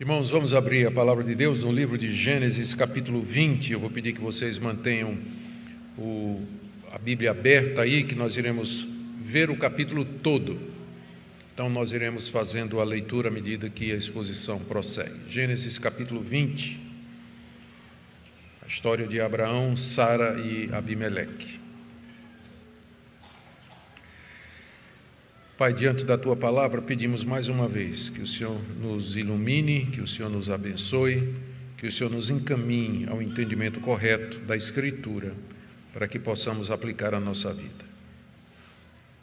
Irmãos, vamos abrir a palavra de Deus no livro de Gênesis, capítulo 20. Eu vou pedir que vocês mantenham o, a Bíblia aberta aí, que nós iremos ver o capítulo todo. Então, nós iremos fazendo a leitura à medida que a exposição prossegue. Gênesis, capítulo 20. A história de Abraão, Sara e Abimeleque. Pai, diante da tua palavra, pedimos mais uma vez que o Senhor nos ilumine, que o Senhor nos abençoe, que o Senhor nos encaminhe ao entendimento correto da Escritura, para que possamos aplicar a nossa vida.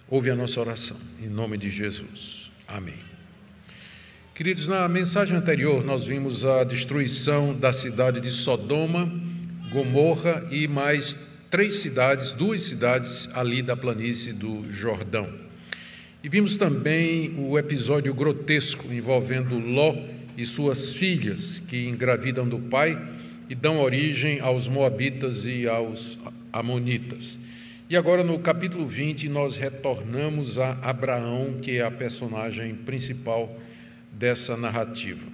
Ouve a nossa oração, em nome de Jesus. Amém. Queridos, na mensagem anterior, nós vimos a destruição da cidade de Sodoma, Gomorra e mais três cidades, duas cidades ali da planície do Jordão. E vimos também o episódio grotesco envolvendo Ló e suas filhas, que engravidam do pai e dão origem aos Moabitas e aos Amonitas. E agora, no capítulo 20, nós retornamos a Abraão, que é a personagem principal dessa narrativa.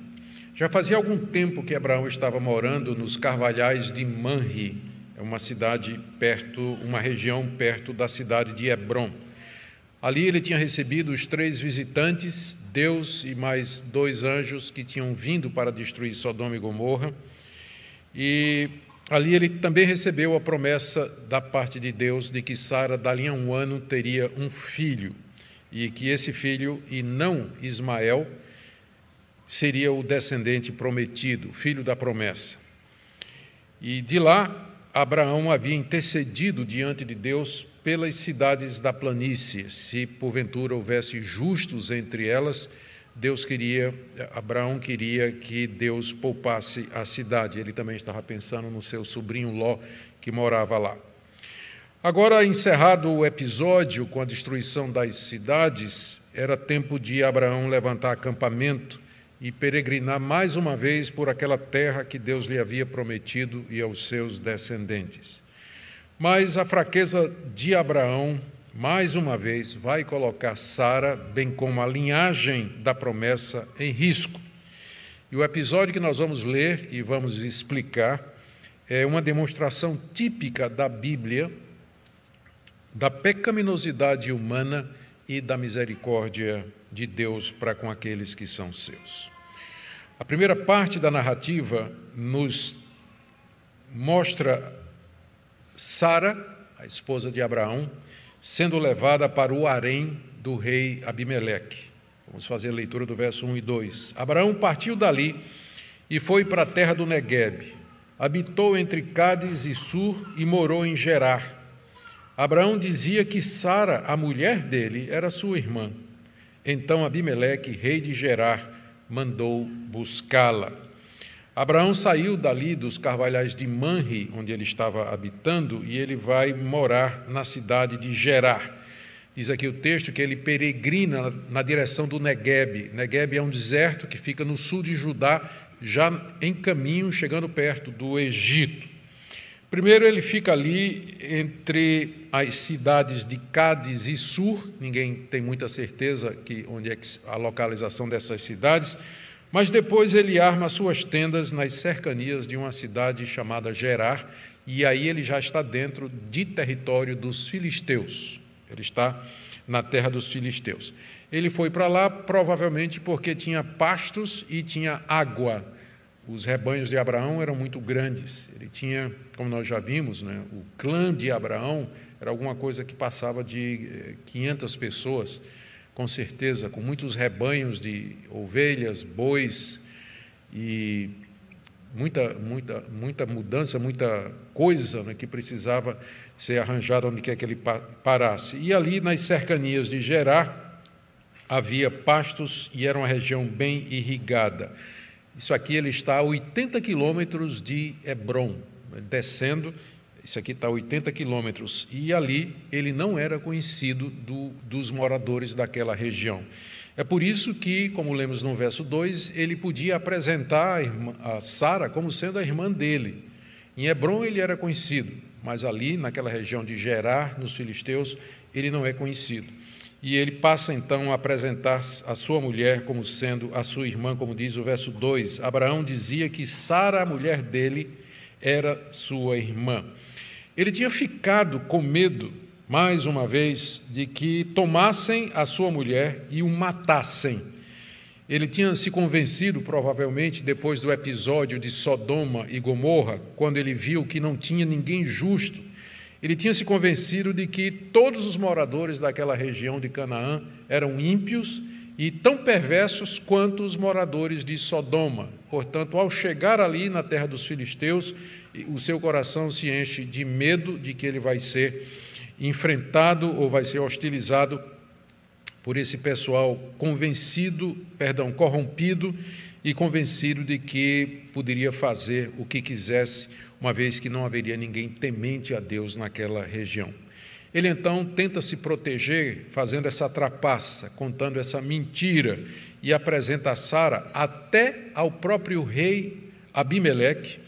Já fazia algum tempo que Abraão estava morando nos carvalhais de Manri, é uma cidade perto, uma região perto da cidade de Hebron. Ali ele tinha recebido os três visitantes, Deus e mais dois anjos que tinham vindo para destruir Sodoma e Gomorra. E ali ele também recebeu a promessa da parte de Deus de que Sara, dali a um ano, teria um filho, e que esse filho, e não Ismael, seria o descendente prometido, filho da promessa. E de lá, Abraão havia intercedido diante de Deus pelas cidades da planície. Se porventura houvesse justos entre elas, Deus queria, Abraão queria que Deus poupasse a cidade. Ele também estava pensando no seu sobrinho Ló, que morava lá. Agora, encerrado o episódio com a destruição das cidades, era tempo de Abraão levantar acampamento e peregrinar mais uma vez por aquela terra que Deus lhe havia prometido e aos seus descendentes. Mas a fraqueza de Abraão, mais uma vez, vai colocar Sara, bem como a linhagem da promessa, em risco. E o episódio que nós vamos ler e vamos explicar é uma demonstração típica da Bíblia da pecaminosidade humana e da misericórdia de Deus para com aqueles que são seus. A primeira parte da narrativa nos mostra Sara, a esposa de Abraão, sendo levada para o harém do rei Abimeleque. Vamos fazer a leitura do verso 1 e 2. Abraão partiu dali e foi para a terra do Negueb. Habitou entre Cádiz e Sur e morou em Gerar. Abraão dizia que Sara, a mulher dele, era sua irmã. Então Abimeleque, rei de Gerar, mandou buscá-la. Abraão saiu dali dos carvalhais de Manri, onde ele estava habitando, e ele vai morar na cidade de Gerar. Diz aqui o texto que ele peregrina na direção do Negueb. Negueb é um deserto que fica no sul de Judá, já em caminho, chegando perto do Egito. Primeiro, ele fica ali entre as cidades de Cádiz e Sur, ninguém tem muita certeza que onde é a localização dessas cidades mas depois ele arma suas tendas nas cercanias de uma cidade chamada Gerar, e aí ele já está dentro de território dos filisteus. Ele está na terra dos filisteus. Ele foi para lá provavelmente porque tinha pastos e tinha água. Os rebanhos de Abraão eram muito grandes. Ele tinha, como nós já vimos, né, o clã de Abraão era alguma coisa que passava de 500 eh, pessoas com certeza, com muitos rebanhos de ovelhas, bois e muita, muita, muita mudança, muita coisa né, que precisava ser arranjada onde quer que ele parasse. E ali nas cercanias de Gerar havia pastos e era uma região bem irrigada. Isso aqui ele está a 80 quilômetros de Hebron, descendo isso aqui está a 80 quilômetros. E ali ele não era conhecido do, dos moradores daquela região. É por isso que, como lemos no verso 2, ele podia apresentar a, a Sara como sendo a irmã dele. Em Hebron ele era conhecido, mas ali, naquela região de Gerar, nos filisteus, ele não é conhecido. E ele passa então a apresentar a sua mulher como sendo a sua irmã, como diz o verso 2. Abraão dizia que Sara, a mulher dele, era sua irmã. Ele tinha ficado com medo, mais uma vez, de que tomassem a sua mulher e o matassem. Ele tinha se convencido, provavelmente, depois do episódio de Sodoma e Gomorra, quando ele viu que não tinha ninguém justo. Ele tinha se convencido de que todos os moradores daquela região de Canaã eram ímpios e tão perversos quanto os moradores de Sodoma. Portanto, ao chegar ali na terra dos filisteus, o seu coração se enche de medo de que ele vai ser enfrentado ou vai ser hostilizado por esse pessoal convencido, perdão, corrompido e convencido de que poderia fazer o que quisesse, uma vez que não haveria ninguém temente a Deus naquela região. Ele então tenta se proteger, fazendo essa trapaça, contando essa mentira, e apresenta Sara até ao próprio rei Abimeleque,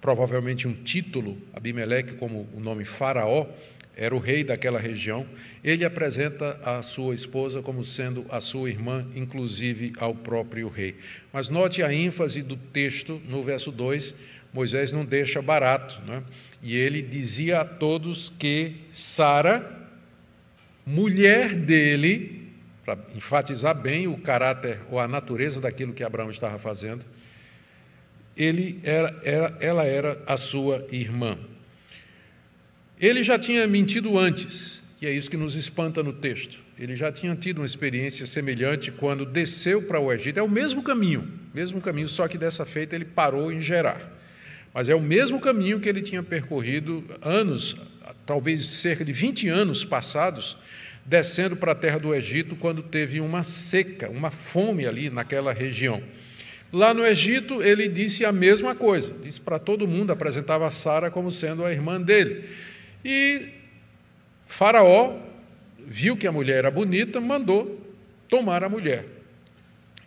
provavelmente um título, Abimeleque, como o nome Faraó, era o rei daquela região, ele apresenta a sua esposa como sendo a sua irmã, inclusive ao próprio rei. Mas note a ênfase do texto no verso 2, Moisés não deixa barato, né? e ele dizia a todos que Sara, mulher dele, para enfatizar bem o caráter ou a natureza daquilo que Abraão estava fazendo, ele era, era, ela era a sua irmã. Ele já tinha mentido antes, e é isso que nos espanta no texto. Ele já tinha tido uma experiência semelhante quando desceu para o Egito. É o mesmo caminho, mesmo caminho, só que dessa feita ele parou em Gerar. Mas é o mesmo caminho que ele tinha percorrido anos, talvez cerca de 20 anos passados, descendo para a terra do Egito quando teve uma seca, uma fome ali naquela região. Lá no Egito, ele disse a mesma coisa, disse para todo mundo, apresentava Sara como sendo a irmã dele. E Faraó viu que a mulher era bonita, mandou tomar a mulher.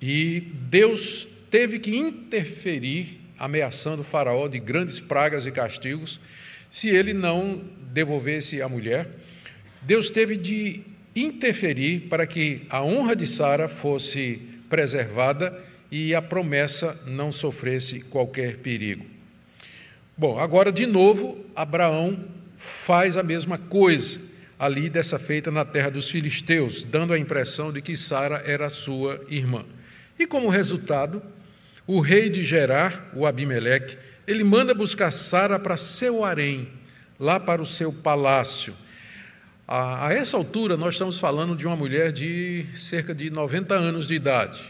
E Deus teve que interferir, ameaçando Faraó de grandes pragas e castigos, se ele não devolvesse a mulher. Deus teve de interferir para que a honra de Sara fosse preservada e a promessa não sofresse qualquer perigo. Bom, agora de novo, Abraão faz a mesma coisa ali dessa feita na terra dos filisteus, dando a impressão de que Sara era sua irmã. E como resultado, o rei de Gerar, o Abimeleque, ele manda buscar Sara para seu harém, lá para o seu palácio. A, a essa altura, nós estamos falando de uma mulher de cerca de 90 anos de idade.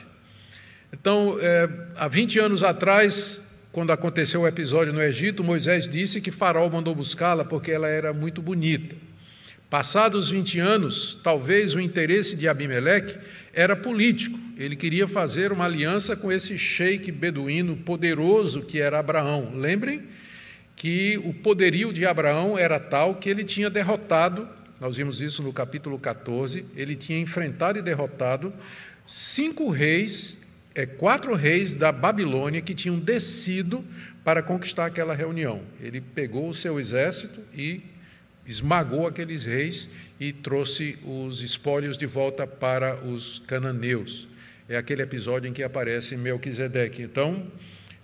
Então, é, há 20 anos atrás, quando aconteceu o episódio no Egito, Moisés disse que Faraó mandou buscá-la porque ela era muito bonita. Passados 20 anos, talvez o interesse de Abimeleque era político. Ele queria fazer uma aliança com esse sheik beduíno poderoso que era Abraão. Lembrem que o poderio de Abraão era tal que ele tinha derrotado, nós vimos isso no capítulo 14, ele tinha enfrentado e derrotado cinco reis é, quatro reis da Babilônia que tinham descido para conquistar aquela reunião. Ele pegou o seu exército e esmagou aqueles reis e trouxe os espólios de volta para os cananeus. É aquele episódio em que aparece Melquisedeque. Então,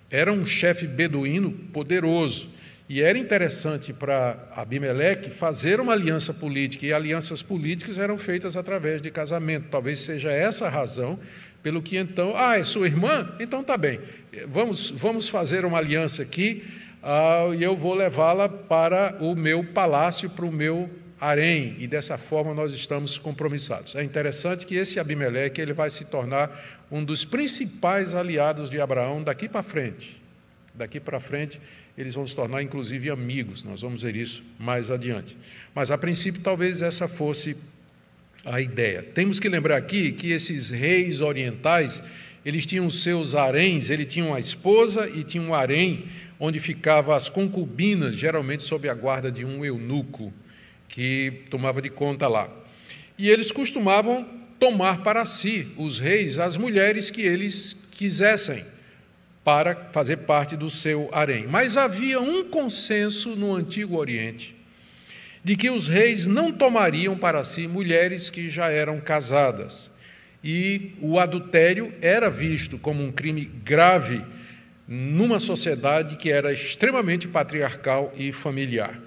era um chefe beduíno poderoso. E era interessante para Abimeleque fazer uma aliança política, e alianças políticas eram feitas através de casamento. Talvez seja essa a razão pelo que então, ah, é sua irmã? Então tá bem, vamos, vamos fazer uma aliança aqui ah, e eu vou levá-la para o meu palácio, para o meu harém, e dessa forma nós estamos compromissados. É interessante que esse Abimeleque ele vai se tornar um dos principais aliados de Abraão daqui para frente. Daqui para frente, eles vão se tornar inclusive amigos, nós vamos ver isso mais adiante. Mas a princípio, talvez essa fosse a ideia. Temos que lembrar aqui que esses reis orientais, eles tinham seus haréns, ele tinha uma esposa e tinha um harém onde ficavam as concubinas, geralmente sob a guarda de um eunuco que tomava de conta lá. E eles costumavam tomar para si, os reis, as mulheres que eles quisessem para fazer parte do seu harém. Mas havia um consenso no Antigo Oriente de que os reis não tomariam para si mulheres que já eram casadas. E o adultério era visto como um crime grave numa sociedade que era extremamente patriarcal e familiar.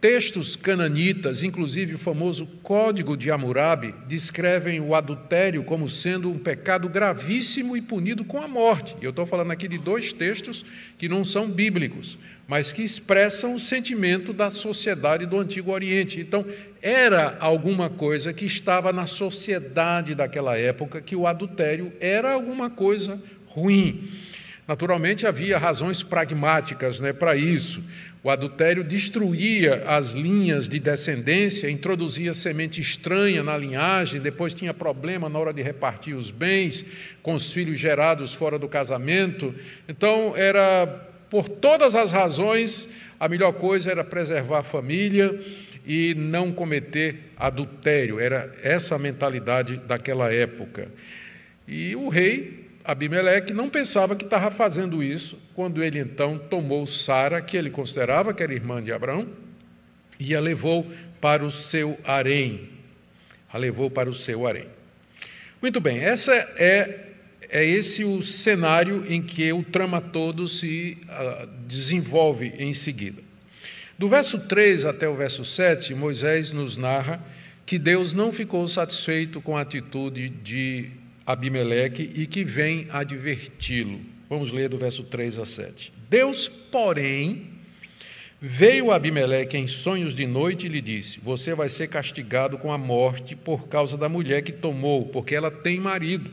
Textos cananitas, inclusive o famoso Código de Hammurabi, descrevem o adultério como sendo um pecado gravíssimo e punido com a morte. Eu estou falando aqui de dois textos que não são bíblicos, mas que expressam o sentimento da sociedade do Antigo Oriente. Então, era alguma coisa que estava na sociedade daquela época que o adultério era alguma coisa ruim. Naturalmente, havia razões pragmáticas né, para isso. O adultério destruía as linhas de descendência, introduzia semente estranha na linhagem, depois tinha problema na hora de repartir os bens com os filhos gerados fora do casamento. Então, era por todas as razões, a melhor coisa era preservar a família e não cometer adultério. Era essa a mentalidade daquela época. E o rei Abimeleque não pensava que estava fazendo isso quando ele então tomou Sara, que ele considerava que era irmã de Abraão, e a levou para o seu harém. A levou para o seu harém. Muito bem, essa é, é esse o cenário em que o trama todo se uh, desenvolve em seguida. Do verso 3 até o verso 7, Moisés nos narra que Deus não ficou satisfeito com a atitude de Abimeleque e que vem adverti-lo. Vamos ler do verso 3 a 7. Deus, porém, veio a Abimeleque em sonhos de noite e lhe disse: Você vai ser castigado com a morte por causa da mulher que tomou, porque ela tem marido.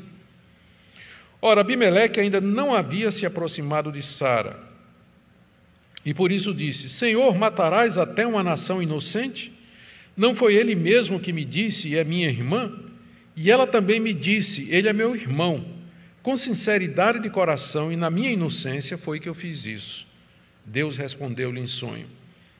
Ora, Abimeleque ainda não havia se aproximado de Sara. E por isso disse: Senhor, matarás até uma nação inocente? Não foi ele mesmo que me disse, é minha irmã? E ela também me disse: Ele é meu irmão. Com sinceridade de coração e na minha inocência foi que eu fiz isso. Deus respondeu-lhe em sonho: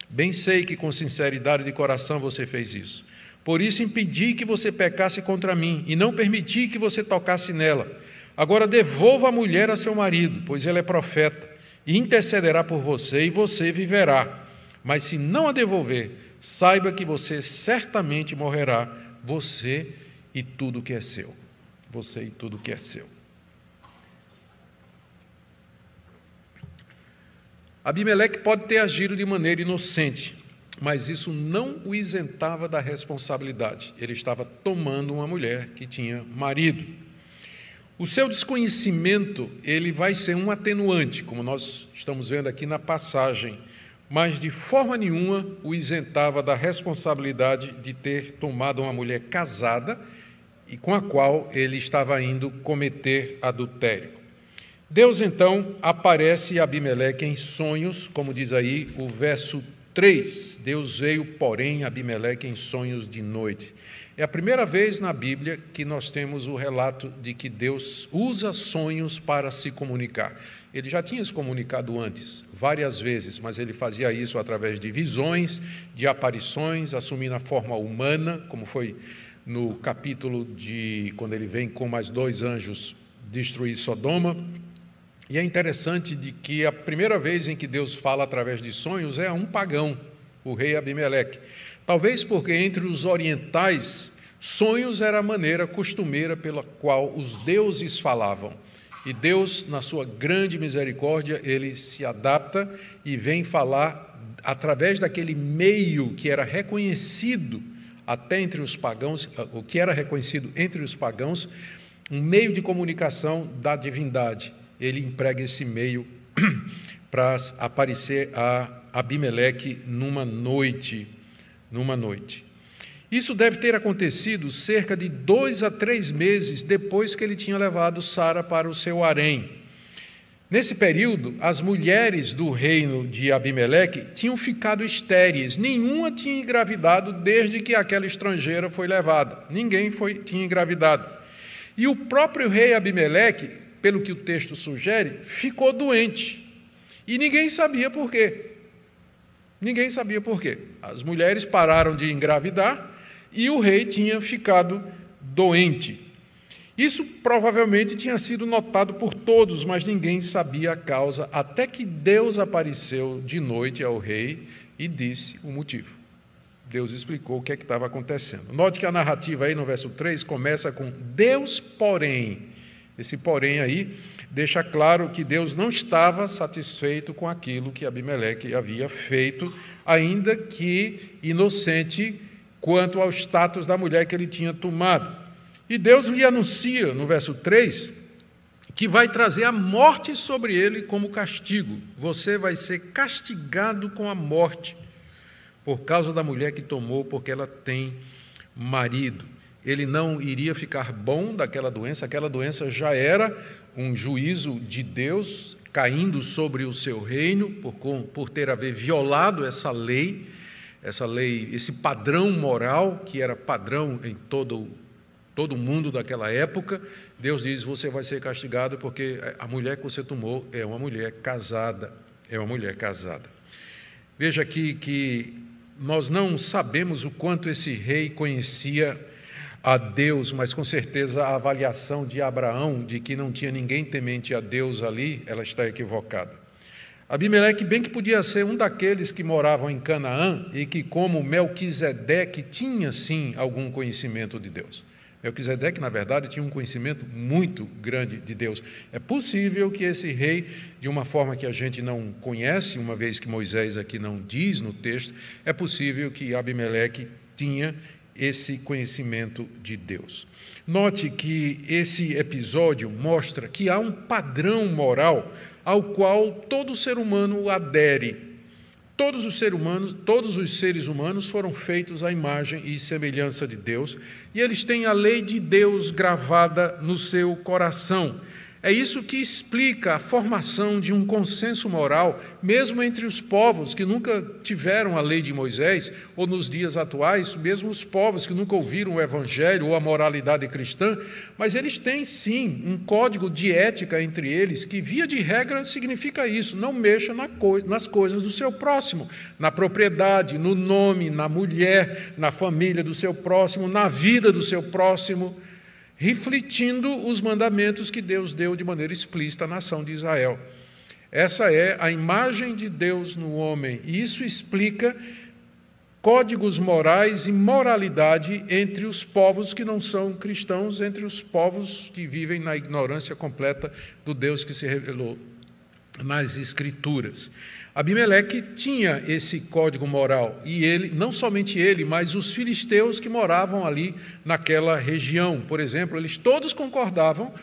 Bem sei que com sinceridade de coração você fez isso. Por isso impedi que você pecasse contra mim e não permiti que você tocasse nela. Agora devolva a mulher a seu marido, pois ele é profeta, e intercederá por você e você viverá. Mas se não a devolver, saiba que você certamente morrerá, você e tudo que é seu. Você e tudo que é seu. Abimeleque pode ter agido de maneira inocente, mas isso não o isentava da responsabilidade. Ele estava tomando uma mulher que tinha marido. O seu desconhecimento, ele vai ser um atenuante, como nós estamos vendo aqui na passagem, mas de forma nenhuma o isentava da responsabilidade de ter tomado uma mulher casada e com a qual ele estava indo cometer adultério. Deus então aparece a Abimeleque em sonhos, como diz aí o verso 3. Deus veio, porém, a Abimeleque em sonhos de noite. É a primeira vez na Bíblia que nós temos o relato de que Deus usa sonhos para se comunicar. Ele já tinha se comunicado antes, várias vezes, mas ele fazia isso através de visões, de aparições, assumindo a forma humana, como foi no capítulo de quando ele vem com mais dois anjos destruir Sodoma. E é interessante de que a primeira vez em que Deus fala através de sonhos é a um pagão, o rei Abimeleque. Talvez porque entre os orientais, sonhos era a maneira costumeira pela qual os deuses falavam. E Deus, na sua grande misericórdia, ele se adapta e vem falar através daquele meio que era reconhecido até entre os pagãos, o que era reconhecido entre os pagãos, um meio de comunicação da divindade. Ele emprega esse meio para aparecer a Abimeleque numa noite, numa noite. Isso deve ter acontecido cerca de dois a três meses depois que ele tinha levado Sara para o seu harém. Nesse período, as mulheres do reino de Abimeleque tinham ficado estéreis, nenhuma tinha engravidado desde que aquela estrangeira foi levada. Ninguém foi, tinha engravidado. E o próprio rei Abimeleque, pelo que o texto sugere, ficou doente. E ninguém sabia por quê. Ninguém sabia por quê. As mulheres pararam de engravidar e o rei tinha ficado doente. Isso provavelmente tinha sido notado por todos, mas ninguém sabia a causa, até que Deus apareceu de noite ao rei e disse o motivo. Deus explicou o que é que estava acontecendo. Note que a narrativa aí no verso 3 começa com Deus, porém. Esse porém aí deixa claro que Deus não estava satisfeito com aquilo que Abimeleque havia feito, ainda que inocente quanto ao status da mulher que ele tinha tomado. E Deus lhe anuncia, no verso 3, que vai trazer a morte sobre ele como castigo. Você vai ser castigado com a morte por causa da mulher que tomou, porque ela tem marido. Ele não iria ficar bom daquela doença, aquela doença já era um juízo de Deus caindo sobre o seu reino, por, por ter haver violado essa lei, essa lei, esse padrão moral, que era padrão em todo, todo mundo daquela época. Deus diz: Você vai ser castigado porque a mulher que você tomou é uma mulher casada. É uma mulher casada. Veja aqui que nós não sabemos o quanto esse rei conhecia a Deus, mas com certeza a avaliação de Abraão de que não tinha ninguém temente a Deus ali, ela está equivocada. Abimeleque bem que podia ser um daqueles que moravam em Canaã e que, como Melquisedeque, tinha sim algum conhecimento de Deus. Melquisedeque, na verdade, tinha um conhecimento muito grande de Deus. É possível que esse rei, de uma forma que a gente não conhece, uma vez que Moisés aqui não diz no texto, é possível que Abimeleque tinha esse conhecimento de Deus. Note que esse episódio mostra que há um padrão moral ao qual todo ser humano adere Todos os seres humanos, todos os seres humanos foram feitos à imagem e semelhança de Deus, e eles têm a lei de Deus gravada no seu coração. É isso que explica a formação de um consenso moral, mesmo entre os povos que nunca tiveram a lei de Moisés, ou nos dias atuais, mesmo os povos que nunca ouviram o Evangelho ou a moralidade cristã, mas eles têm sim um código de ética entre eles, que, via de regra, significa isso: não mexa nas coisas do seu próximo, na propriedade, no nome, na mulher, na família do seu próximo, na vida do seu próximo refletindo os mandamentos que Deus deu de maneira explícita à nação de Israel. Essa é a imagem de Deus no homem, e isso explica códigos morais e moralidade entre os povos que não são cristãos, entre os povos que vivem na ignorância completa do Deus que se revelou nas Escrituras. Abimeleque tinha esse código moral e ele, não somente ele, mas os filisteus que moravam ali naquela região, por exemplo, eles todos concordavam,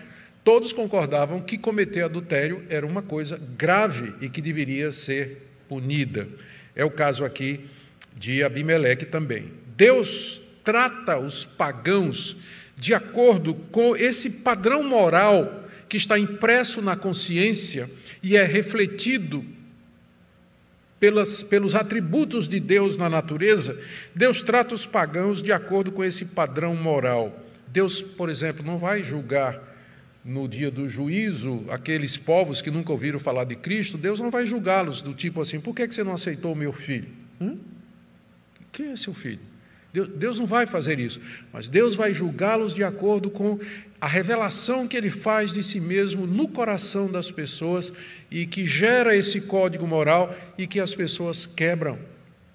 todos concordavam que cometer adultério era uma coisa grave e que deveria ser punida. É o caso aqui de Abimeleque também. Deus trata os pagãos de acordo com esse padrão moral que está impresso na consciência e é refletido pelas, pelos atributos de Deus na natureza, Deus trata os pagãos de acordo com esse padrão moral. Deus, por exemplo, não vai julgar no dia do juízo aqueles povos que nunca ouviram falar de Cristo, Deus não vai julgá-los do tipo assim: por que você não aceitou meu filho? Hum? Quem é seu filho? Deus, não vai fazer isso, mas Deus vai julgá-los de acordo com a revelação que ele faz de si mesmo no coração das pessoas e que gera esse código moral e que as pessoas quebram.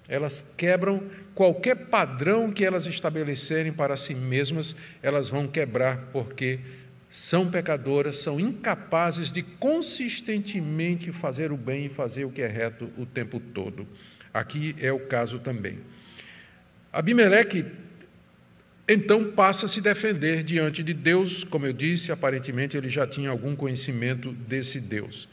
Elas quebram qualquer padrão que elas estabelecerem para si mesmas, elas vão quebrar porque são pecadoras, são incapazes de consistentemente fazer o bem e fazer o que é reto o tempo todo. Aqui é o caso também. Abimeleque então passa a se defender diante de Deus, como eu disse, aparentemente ele já tinha algum conhecimento desse Deus.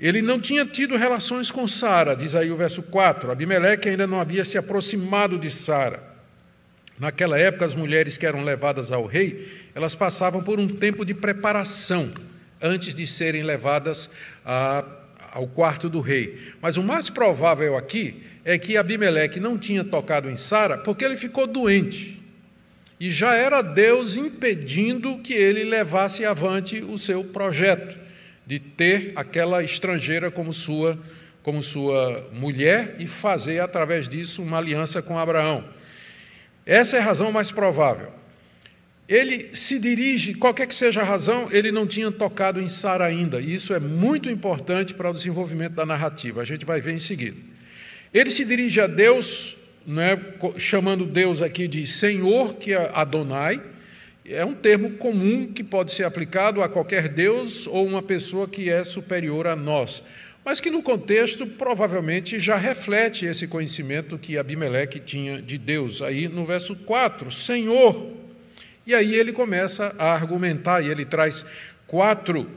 Ele não tinha tido relações com Sara, diz aí o verso 4. Abimeleque ainda não havia se aproximado de Sara. Naquela época, as mulheres que eram levadas ao rei, elas passavam por um tempo de preparação antes de serem levadas a, ao quarto do rei. Mas o mais provável aqui é que Abimeleque não tinha tocado em Sara porque ele ficou doente. E já era Deus impedindo que ele levasse avante o seu projeto de ter aquela estrangeira como sua como sua mulher e fazer através disso uma aliança com Abraão. Essa é a razão mais provável. Ele se dirige, qualquer que seja a razão, ele não tinha tocado em Sara ainda, e isso é muito importante para o desenvolvimento da narrativa. A gente vai ver em seguida. Ele se dirige a Deus não é, chamando Deus aqui de Senhor, que é Adonai, é um termo comum que pode ser aplicado a qualquer Deus ou uma pessoa que é superior a nós, mas que no contexto provavelmente já reflete esse conhecimento que Abimeleque tinha de Deus. Aí no verso 4, Senhor. E aí ele começa a argumentar, e ele traz quatro,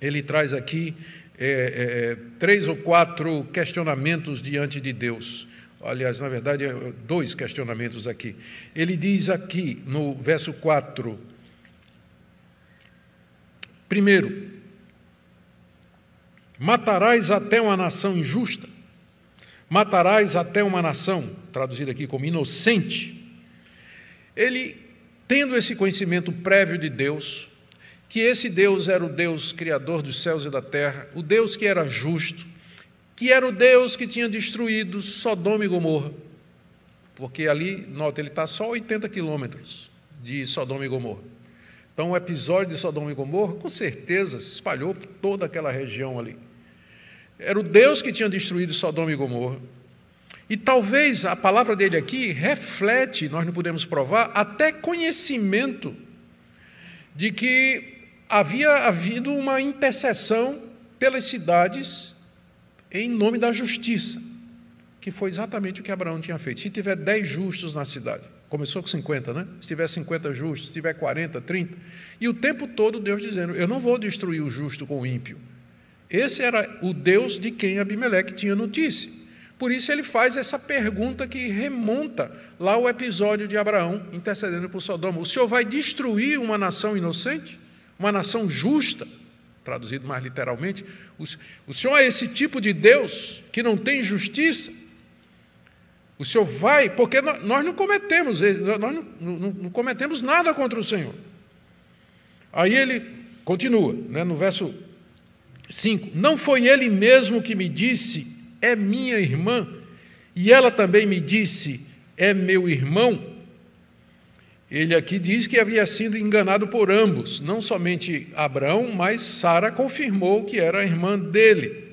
ele traz aqui é, é, três ou quatro questionamentos diante de Deus aliás, na verdade, é, dois questionamentos aqui. Ele diz aqui no verso 4, primeiro, matarás até uma nação injusta, matarás até uma nação, traduzido aqui como inocente. Ele, tendo esse conhecimento prévio de Deus, que esse Deus era o Deus criador dos céus e da terra, o Deus que era justo, que era o Deus que tinha destruído Sodoma e Gomorra. Porque ali, nota, ele está só 80 quilômetros de Sodoma e Gomorra. Então, o episódio de Sodoma e Gomorra, com certeza, se espalhou por toda aquela região ali. Era o Deus que tinha destruído Sodoma e Gomorra. E talvez a palavra dele aqui reflete, nós não podemos provar, até conhecimento de que havia havido uma intercessão pelas cidades em nome da justiça, que foi exatamente o que Abraão tinha feito. Se tiver 10 justos na cidade, começou com 50, né? Se tiver 50 justos, se tiver 40, 30, e o tempo todo Deus dizendo: Eu não vou destruir o justo com o ímpio. Esse era o Deus de quem Abimeleque tinha notícia. Por isso ele faz essa pergunta que remonta lá ao episódio de Abraão intercedendo por Sodoma: O Senhor vai destruir uma nação inocente? Uma nação justa? traduzido mais literalmente, o, Senhor é esse tipo de Deus que não tem justiça. O Senhor vai, porque nós não cometemos, nós não, não, não cometemos nada contra o Senhor. Aí ele continua, né, no verso 5: Não foi ele mesmo que me disse, é minha irmã, e ela também me disse, é meu irmão? Ele aqui diz que havia sido enganado por ambos, não somente Abraão, mas Sara confirmou que era a irmã dele.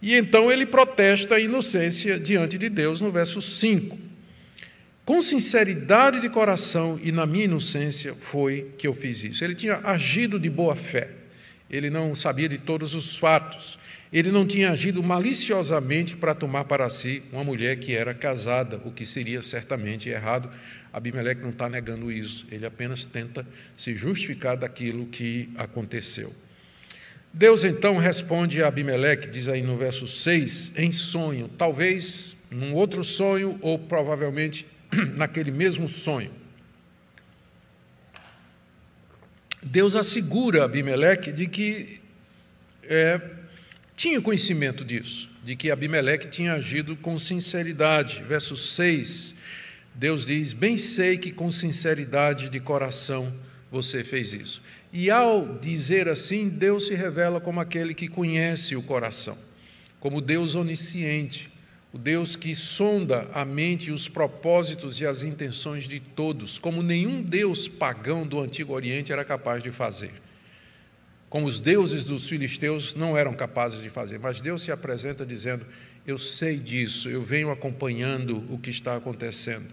E então ele protesta a inocência diante de Deus no verso 5. Com sinceridade de coração e na minha inocência foi que eu fiz isso. Ele tinha agido de boa fé. Ele não sabia de todos os fatos. Ele não tinha agido maliciosamente para tomar para si uma mulher que era casada, o que seria certamente errado, Abimeleque não está negando isso, ele apenas tenta se justificar daquilo que aconteceu. Deus então responde a Abimeleque, diz aí no verso 6, em sonho, talvez num outro sonho ou provavelmente naquele mesmo sonho. Deus assegura a Abimeleque de que é, tinha conhecimento disso, de que Abimeleque tinha agido com sinceridade. Verso 6 Deus diz: Bem sei que com sinceridade de coração você fez isso. E ao dizer assim, Deus se revela como aquele que conhece o coração, como Deus onisciente, o Deus que sonda a mente, os propósitos e as intenções de todos, como nenhum Deus pagão do Antigo Oriente era capaz de fazer. Como os deuses dos filisteus não eram capazes de fazer, mas Deus se apresenta dizendo: Eu sei disso, eu venho acompanhando o que está acontecendo.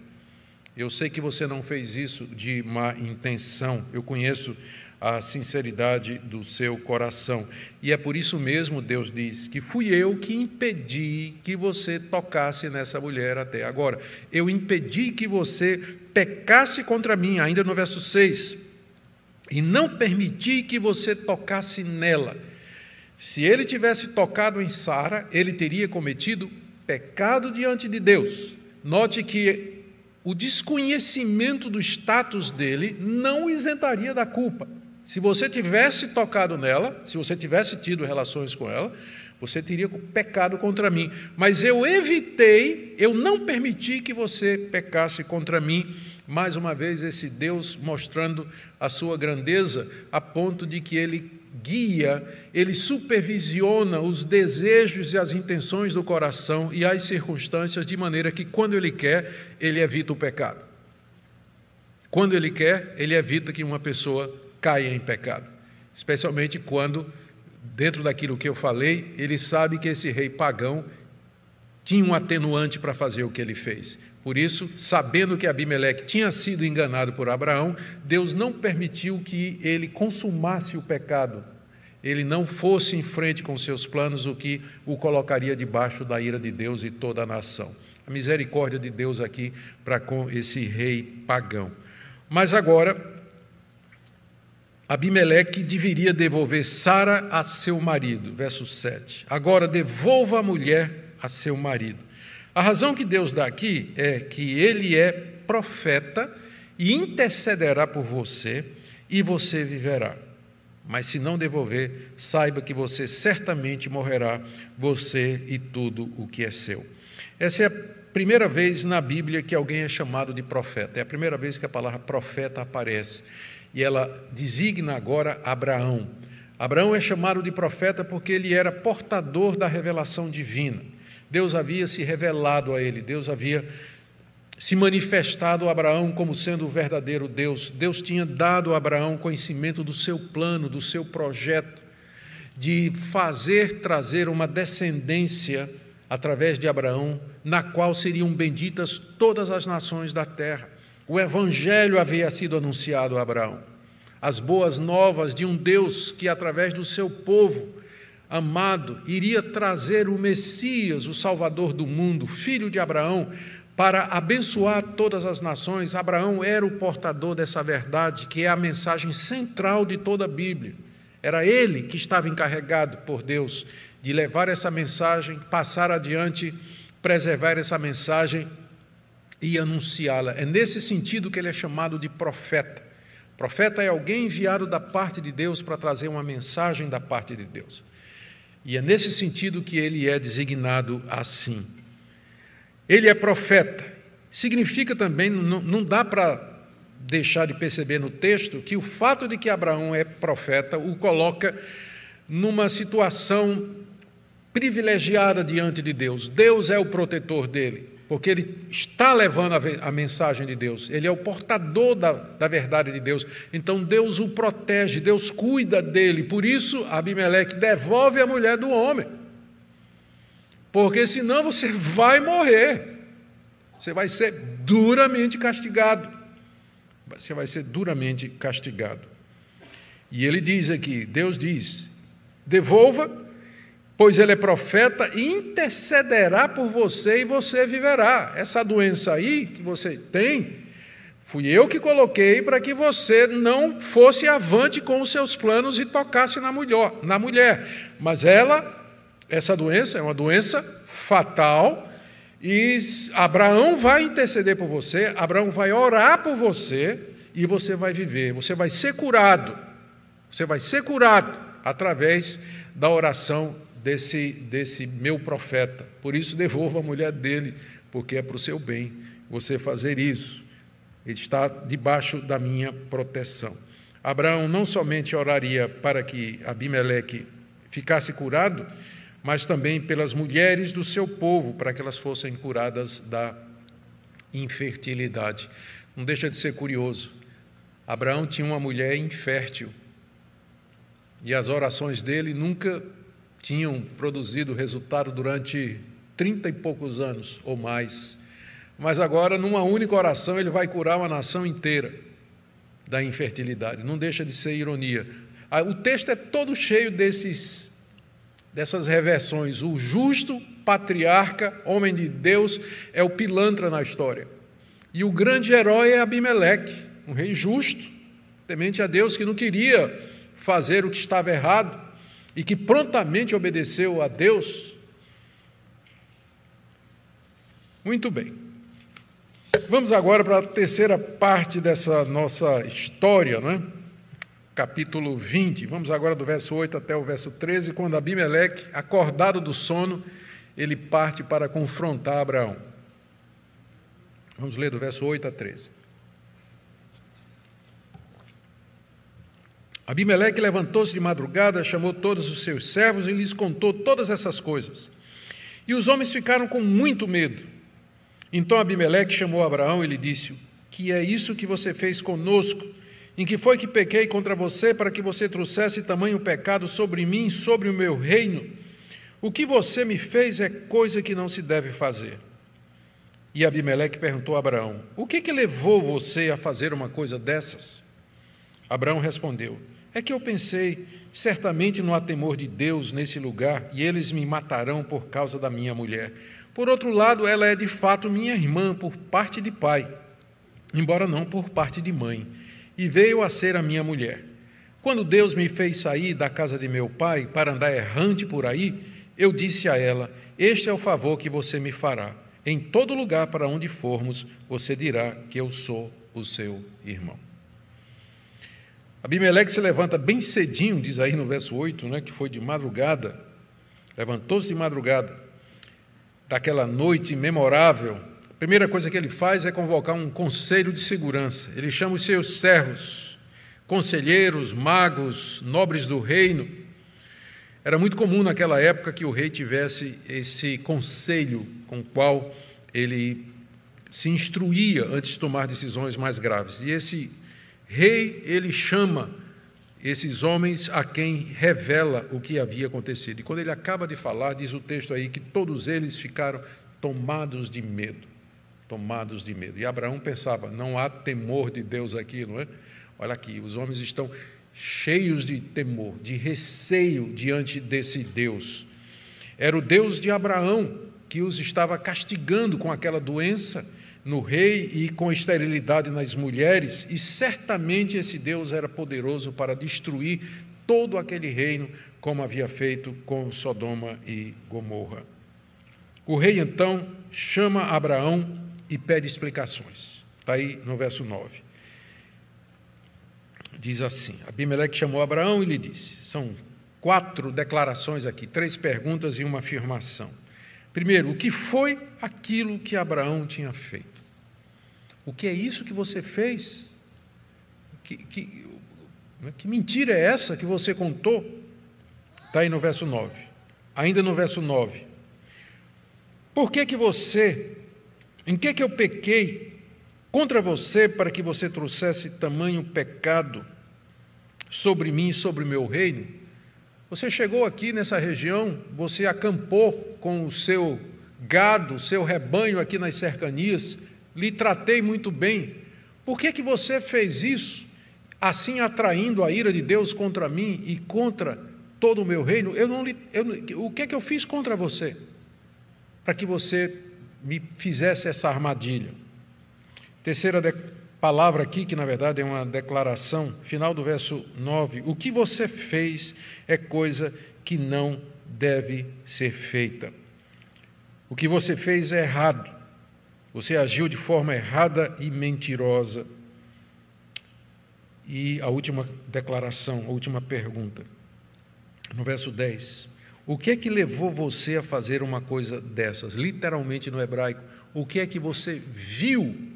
Eu sei que você não fez isso de má intenção, eu conheço a sinceridade do seu coração. E é por isso mesmo, Deus diz, que fui eu que impedi que você tocasse nessa mulher até agora. Eu impedi que você pecasse contra mim, ainda no verso 6, e não permiti que você tocasse nela. Se ele tivesse tocado em Sara, ele teria cometido pecado diante de Deus. Note que o desconhecimento do status dele não o isentaria da culpa. Se você tivesse tocado nela, se você tivesse tido relações com ela, você teria pecado contra mim. Mas eu evitei, eu não permiti que você pecasse contra mim. Mais uma vez, esse Deus mostrando a sua grandeza, a ponto de que ele guia, ele supervisiona os desejos e as intenções do coração e as circunstâncias, de maneira que, quando ele quer, ele evita o pecado. Quando ele quer, ele evita que uma pessoa caia em pecado. Especialmente quando, dentro daquilo que eu falei, ele sabe que esse rei pagão tinha um atenuante para fazer o que ele fez. Por isso, sabendo que Abimeleque tinha sido enganado por Abraão, Deus não permitiu que ele consumasse o pecado. Ele não fosse em frente com seus planos, o que o colocaria debaixo da ira de Deus e toda a nação. A misericórdia de Deus aqui para com esse rei pagão. Mas agora, Abimeleque deveria devolver Sara a seu marido, verso 7. Agora devolva a mulher a seu marido. A razão que Deus dá aqui é que ele é profeta e intercederá por você e você viverá. Mas se não devolver, saiba que você certamente morrerá, você e tudo o que é seu. Essa é a primeira vez na Bíblia que alguém é chamado de profeta. É a primeira vez que a palavra profeta aparece. E ela designa agora Abraão. Abraão é chamado de profeta porque ele era portador da revelação divina. Deus havia se revelado a ele, Deus havia se manifestado a Abraão como sendo o verdadeiro Deus. Deus tinha dado a Abraão conhecimento do seu plano, do seu projeto de fazer trazer uma descendência através de Abraão, na qual seriam benditas todas as nações da terra. O evangelho havia sido anunciado a Abraão. As boas novas de um Deus que através do seu povo amado, iria trazer o Messias, o Salvador do mundo, filho de Abraão, para abençoar todas as nações. Abraão era o portador dessa verdade, que é a mensagem central de toda a Bíblia. Era ele que estava encarregado por Deus de levar essa mensagem, passar adiante, preservar essa mensagem e anunciá-la. É nesse sentido que ele é chamado de profeta. Profeta é alguém enviado da parte de Deus para trazer uma mensagem da parte de Deus. E é nesse sentido que ele é designado assim. Ele é profeta. Significa também, não, dá para deixar de perceber no texto, que o fato de que Abraão é profeta o coloca numa situação privilegiada diante de Deus. Deus é o protetor dele porque ele está levando a, mensagem de Deus, ele é o portador da, da verdade de Deus. Então Deus o protege, Deus cuida dele. Por isso, Abimeleque devolve a mulher do homem, porque senão você vai morrer, você vai ser duramente castigado. Você vai ser duramente castigado. E ele diz aqui: Deus diz, devolva pois ele é profeta e intercederá por você e você viverá. Essa doença aí que você tem, fui eu que coloquei para que você não fosse avante com os seus planos e tocasse na mulher, na mulher. Mas ela, essa doença é uma doença fatal e Abraão vai interceder por você, Abraão vai orar por você e você vai viver, você vai ser curado. Você vai ser curado através da oração desse, desse meu profeta. Por isso, devolva a mulher dele, porque é para o seu bem você fazer isso. Ele está debaixo da minha proteção. Abraão não somente oraria para que Abimeleque ficasse curado, mas também pelas mulheres do seu povo, para que elas fossem curadas da infertilidade. Não deixa de ser curioso. Abraão tinha uma mulher infértil e as orações dele nunca tinham produzido resultado durante trinta e poucos anos ou mais. Mas agora, numa única oração, ele vai curar uma nação inteira da infertilidade. Não deixa de ser ironia. Ah, o texto é todo cheio desses, dessas reversões. O justo patriarca, homem de Deus, é o pilantra na história. E o grande herói é Abimeleque, um rei justo, temente a Deus, que não queria fazer o que estava errado, e que prontamente obedeceu a Deus. Muito bem. Vamos agora para a terceira parte dessa nossa história, não é? Capítulo 20. Vamos agora do verso 8 até o verso 13, quando Abimeleque, acordado do sono, ele parte para confrontar Abraão. Vamos ler do verso 8 a 13. Abimeleque levantou-se de madrugada, chamou todos os seus servos e lhes contou todas essas coisas. E os homens ficaram com muito medo. Então Abimeleque chamou Abraão e lhe disse: Que é isso que você fez conosco? Em que foi que pequei contra você para que você trouxesse tamanho pecado sobre mim, sobre o meu reino? O que você me fez é coisa que não se deve fazer. E Abimeleque perguntou a Abraão: O que, que levou você a fazer uma coisa dessas? Abraão respondeu: É que eu pensei, certamente não há temor de Deus nesse lugar e eles me matarão por causa da minha mulher. Por outro lado, ela é de fato minha irmã por parte de pai, embora não por parte de mãe, e veio a ser a minha mulher. Quando Deus me fez sair da casa de meu pai para andar errante por aí, eu disse a ela: Este é o favor que você me fará. Em todo lugar para onde formos, você dirá que eu sou o seu irmão. Abimeleque se levanta bem cedinho, diz aí no verso 8, né, que foi de madrugada, levantou-se de madrugada, daquela noite memorável. A primeira coisa que ele faz é convocar um conselho de segurança. Ele chama os seus servos, conselheiros, magos, nobres do reino, era muito comum naquela época que o rei tivesse esse conselho com o qual ele se instruía antes de tomar decisões mais graves. E esse rei, ele chama esses homens a quem revela o que havia acontecido. E quando ele acaba de falar, diz o texto aí que todos eles ficaram tomados de medo. Tomados de medo. E Abraão pensava: não há temor de Deus aqui, não é? Olha aqui, os homens estão cheios de temor, de receio diante desse Deus. Era o Deus de Abraão que os estava castigando com aquela doença no rei e com esterilidade nas mulheres, e certamente esse Deus era poderoso para destruir todo aquele reino, como havia feito com Sodoma e Gomorra. O rei então chama Abraão e pede explicações. Está aí no verso 9 diz assim: Abimeleque chamou Abraão e lhe disse: são quatro declarações aqui, três perguntas e uma afirmação. Primeiro, o que foi aquilo que Abraão tinha feito? O que é isso que você fez? Que, que, que mentira é essa que você contou? Está aí no verso 9. Ainda no verso 9. Por que que você, em que que eu pequei contra você para que você trouxesse tamanho pecado sobre mim e sobre meu reino. Você chegou aqui nessa região, você acampou com o seu gado, seu rebanho aqui nas cercanias, lhe tratei muito bem. Por que, que você fez isso, assim atraindo a ira de Deus contra mim e contra todo o meu reino? Eu não, eu, o que é que eu fiz contra você? Para que você me fizesse essa armadilha. Terceira palavra aqui, que na verdade é uma declaração, final do verso 9: O que você fez é coisa que não deve ser feita. O que você fez é errado. Você agiu de forma errada e mentirosa. E a última declaração, a última pergunta, no verso 10. O que é que levou você a fazer uma coisa dessas? Literalmente no hebraico, o que é que você viu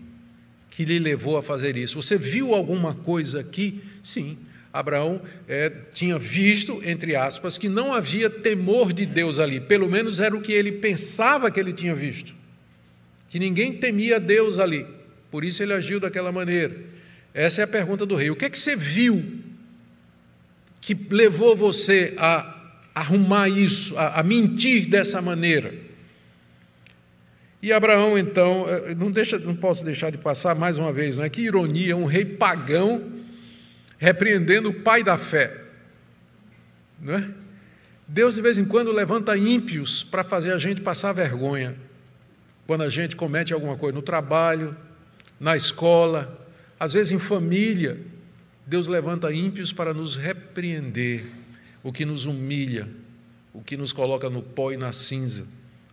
que lhe levou a fazer isso. Você viu alguma coisa aqui? Sim. Abraão é, tinha visto, entre aspas, que não havia temor de Deus ali, pelo menos era o que ele pensava que ele tinha visto, que ninguém temia Deus ali, por isso ele agiu daquela maneira. Essa é a pergunta do rei: o que é que você viu que levou você a arrumar isso, a, a mentir dessa maneira? E Abraão, então, eh, não, deixa, não posso deixar de passar mais uma vez, não é? Que ironia, um rei pagão repreendendo o pai da fé. Não é? Deus, de vez em quando, levanta ímpios para fazer a gente passar vergonha. Quando a gente comete alguma coisa no trabalho, na escola, às vezes em família, Deus levanta ímpios para nos repreender, o que nos humilha, o que nos coloca no pó e na cinza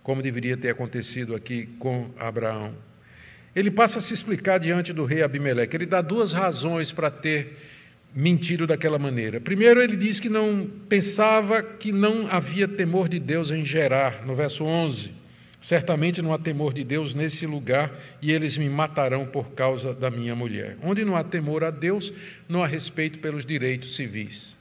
como deveria ter acontecido aqui com Abraão. Ele passa a se explicar diante do rei Abimeleque. Ele dá duas razões para ter mentido daquela maneira. Primeiro, ele diz que não pensava que não havia temor de Deus em Gerar, no verso 11. Certamente não há temor de Deus nesse lugar e eles me matarão por causa da minha mulher. Onde não há temor a Deus, não há respeito pelos direitos civis,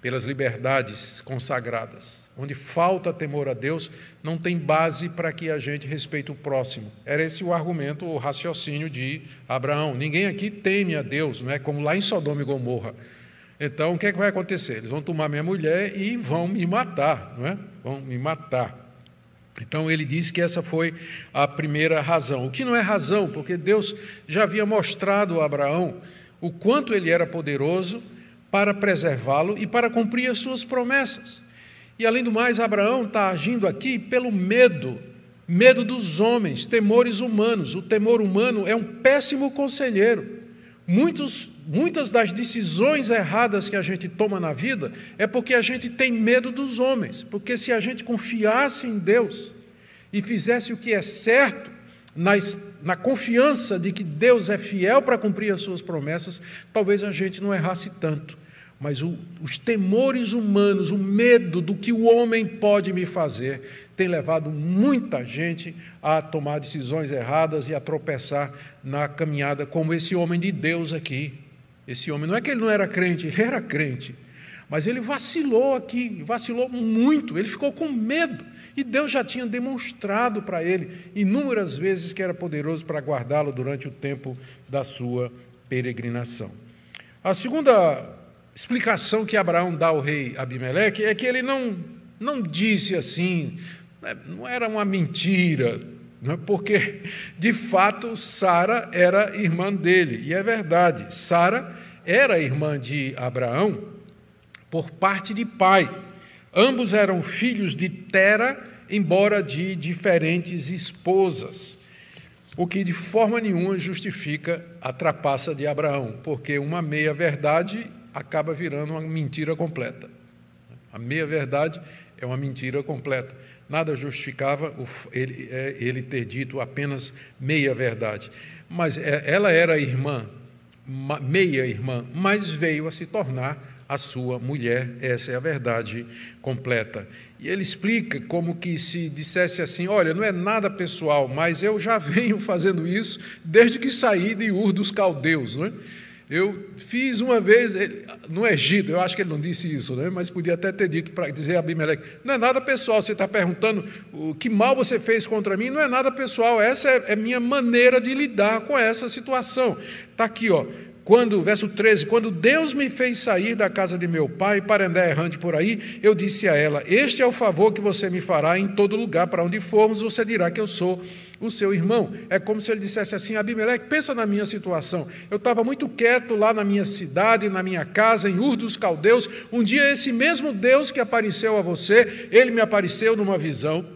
pelas liberdades consagradas. Onde falta temor a Deus, não tem base para que a gente respeite o próximo. Era esse o argumento, o raciocínio de Abraão. Ninguém aqui teme a Deus, não é como lá em Sodoma e Gomorra. Então, o que, é que vai acontecer? Eles vão tomar minha mulher e vão me matar, não é? vão me matar. Então ele diz que essa foi a primeira razão. O que não é razão, porque Deus já havia mostrado a Abraão o quanto ele era poderoso para preservá-lo e para cumprir as suas promessas. E além do mais, Abraão está agindo aqui pelo medo, medo dos homens, temores humanos. O temor humano é um péssimo conselheiro. Muitos, muitas das decisões erradas que a gente toma na vida é porque a gente tem medo dos homens. Porque se a gente confiasse em Deus e fizesse o que é certo, na, na confiança de que Deus é fiel para cumprir as suas promessas, talvez a gente não errasse tanto. Mas o, os temores humanos, o medo do que o homem pode me fazer, tem levado muita gente a tomar decisões erradas e a tropeçar na caminhada, como esse homem de Deus aqui. Esse homem, não é que ele não era crente, ele era crente, mas ele vacilou aqui, vacilou muito, ele ficou com medo. E Deus já tinha demonstrado para ele inúmeras vezes que era poderoso para guardá-lo durante o tempo da sua peregrinação. A segunda explicação que Abraão dá ao rei Abimeleque é que ele não, não disse assim, não era uma mentira, não é? porque de fato Sara era irmã dele, e é verdade, Sara era irmã de Abraão por parte de pai. Ambos eram filhos de Tera, embora de diferentes esposas. O que de forma nenhuma justifica a trapaça de Abraão, porque uma meia-verdade acaba virando uma mentira completa. A meia-verdade é uma mentira completa. Nada justificava ele, é, ele ter dito apenas meia-verdade. Mas é, ela era irmã, meia-irmã, mas veio a se tornar a sua mulher. Essa é a verdade completa. E ele explica como que se dissesse assim: olha, não é nada pessoal, mas eu já venho fazendo isso desde que saí de Ur dos Caldeus. Não é? Eu fiz uma vez no Egito, eu acho que ele não disse isso, né? mas podia até ter dito para dizer a Abimeleque: não é nada pessoal, você está perguntando o que mal você fez contra mim, não é nada pessoal, essa é, é minha maneira de lidar com essa situação. Está aqui, ó. Quando, verso 13, quando Deus me fez sair da casa de meu pai para andar errante por aí, eu disse a ela: Este é o favor que você me fará em todo lugar para onde formos, você dirá que eu sou o seu irmão. É como se ele dissesse assim: Abimeleque, pensa na minha situação. Eu estava muito quieto lá na minha cidade, na minha casa, em Ur dos Caldeus. Um dia, esse mesmo Deus que apareceu a você, ele me apareceu numa visão.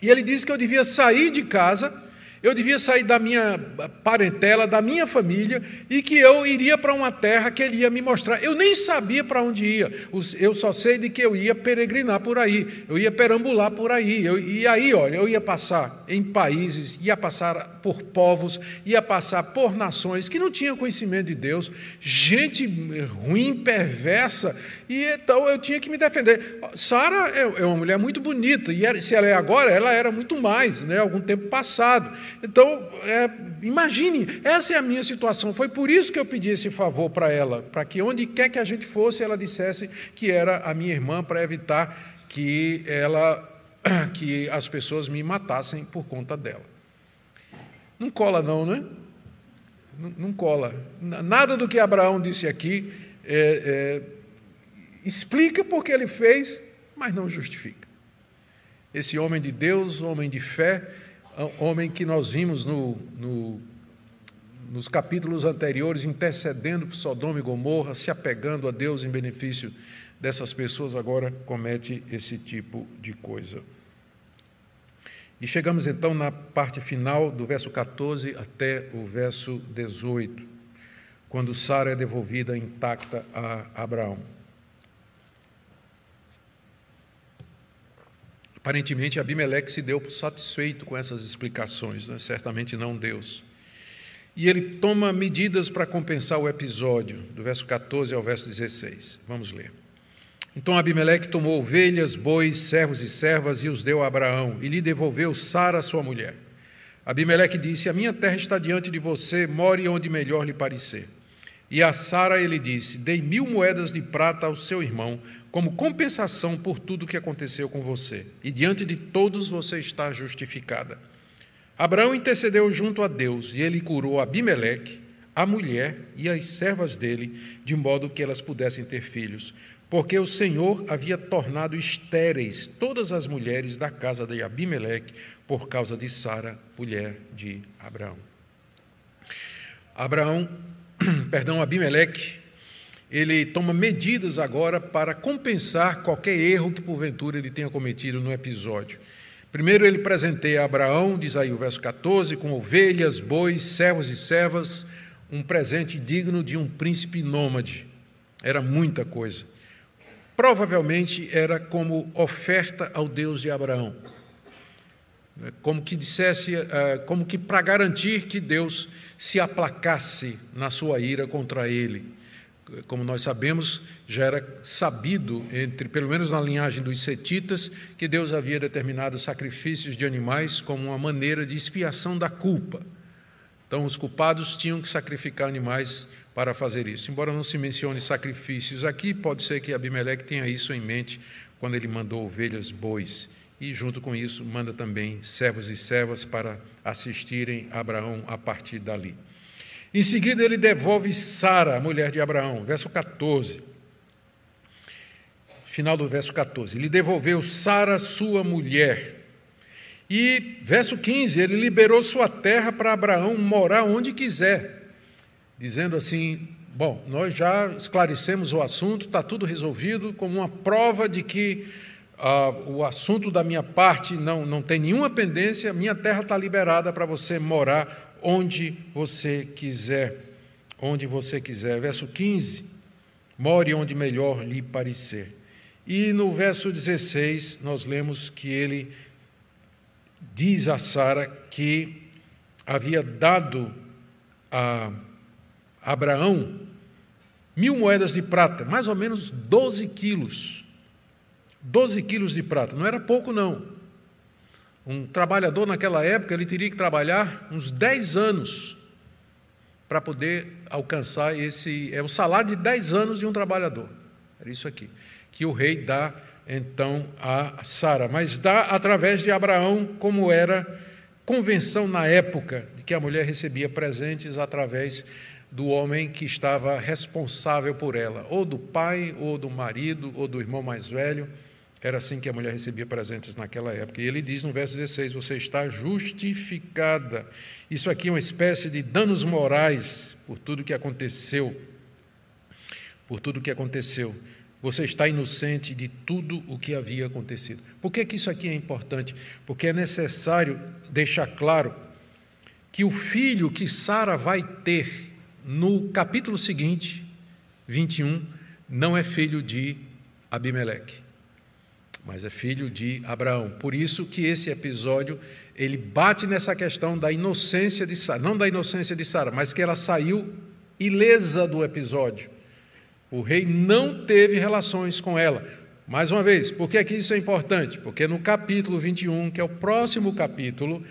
E ele disse que eu devia sair de casa eu devia sair da minha parentela, da minha família, e que eu iria para uma terra que ele ia me mostrar. Eu nem sabia para onde ia, eu só sei de que eu ia peregrinar por aí, eu ia perambular por aí. Eu, e aí, olha, eu ia passar em países, ia passar por povos, ia passar por nações que não tinham conhecimento de Deus, gente ruim, perversa, e então eu tinha que me defender. Sara é, é uma mulher muito bonita, e se ela é agora, ela era muito mais, né, algum tempo passado. Então, é, imagine, essa é a minha situação. Foi por isso que eu pedi esse favor para ela, para que onde quer que a gente fosse, ela dissesse que era a minha irmã, para evitar que ela, que as pessoas me matassem por conta dela. Não cola, não, né? Não, não cola. Nada do que Abraão disse aqui é, é, explica porque ele fez, mas não justifica. Esse homem de Deus, homem de fé, homem que nós vimos no, no, nos capítulos anteriores intercedendo por Sodoma e Gomorra, se apegando a Deus em benefício dessas pessoas, agora comete esse tipo de coisa. E chegamos então na parte final do verso 14 até o verso 18, quando Sara é devolvida intacta a Abraão. Aparentemente, Abimeleque se deu satisfeito com essas explicações, né? certamente não Deus. E ele toma medidas para compensar o episódio, do verso 14 ao verso 16. Vamos ler. Então Abimeleque tomou ovelhas, bois, servos e servas e os deu a Abraão, e lhe devolveu Sara, sua mulher. Abimeleque disse: A minha terra está diante de você, more onde melhor lhe parecer. E a Sara ele disse: Dei mil moedas de prata ao seu irmão, como compensação por tudo que aconteceu com você, e diante de todos você está justificada. Abraão intercedeu junto a Deus, e ele curou Abimeleque, a mulher e as servas dele, de modo que elas pudessem ter filhos, porque o Senhor havia tornado estéreis todas as mulheres da casa de Abimeleque por causa de Sara, mulher de Abraão. Abraão, perdão, Abimeleque, ele toma medidas agora para compensar qualquer erro que porventura ele tenha cometido no episódio. Primeiro ele presenteia Abraão, diz aí o verso 14, com ovelhas, bois, servos e servas, um presente digno de um príncipe nômade. Era muita coisa. Provavelmente era como oferta ao Deus de Abraão. Como que dissesse, eh, como que para garantir que Deus se aplacasse na sua ira contra ele. Como nós sabemos, já era sabido, entre pelo menos na linhagem dos setitas, que Deus havia determinado sacrifícios de animais como uma maneira de expiação da culpa. Então, os culpados tinham que sacrificar animais para fazer isso. Embora não se mencione sacrifícios aqui, pode ser que Abimeleque tenha isso em mente quando ele mandou ovelhas, bois e, junto com isso, manda também servos e servas para assistirem Abraão a partir dali. Em seguida, ele devolve Sara, a mulher de Abraão, verso 14. Final do verso 14. Ele devolveu Sara, sua mulher. E, verso 15, ele liberou sua terra para Abraão morar onde quiser, dizendo assim: Bom, nós já esclarecemos o assunto, está tudo resolvido, como uma prova de que ah, o assunto da minha parte não, não tem nenhuma pendência, minha terra está liberada para você morar onde você quiser. Onde você quiser. Verso 15: more onde melhor lhe parecer. E no verso 16, nós lemos que ele diz a Sara que havia dado a Abraão mil moedas de prata, mais ou menos 12 quilos 12 quilos de prata, não era pouco não. Um trabalhador naquela época, ele teria que trabalhar uns 10 anos para poder alcançar esse. É o salário de 10 anos de um trabalhador. Era isso aqui. Que o rei dá então a Sara, mas dá através de Abraão, como era convenção na época, de que a mulher recebia presentes através do homem que estava responsável por ela, ou do pai, ou do marido, ou do irmão mais velho. Era assim que a mulher recebia presentes naquela época. E ele diz no verso 16: Você está justificada. Isso aqui é uma espécie de danos morais por tudo que aconteceu. Por tudo que aconteceu. Você está inocente de tudo o que havia acontecido. Por que, que isso aqui é importante? Porque é necessário deixar claro que o filho que Sara vai ter no capítulo seguinte, 21, não é filho de Abimeleque mas é filho de Abraão. Por isso que esse episódio ele bate nessa questão da inocência de Sara, não da inocência de Sara, mas que ela saiu ilesa do episódio. O rei não teve relações com ela. Mais uma vez, por que, é que isso é importante? Porque no capítulo 21, que é o próximo capítulo,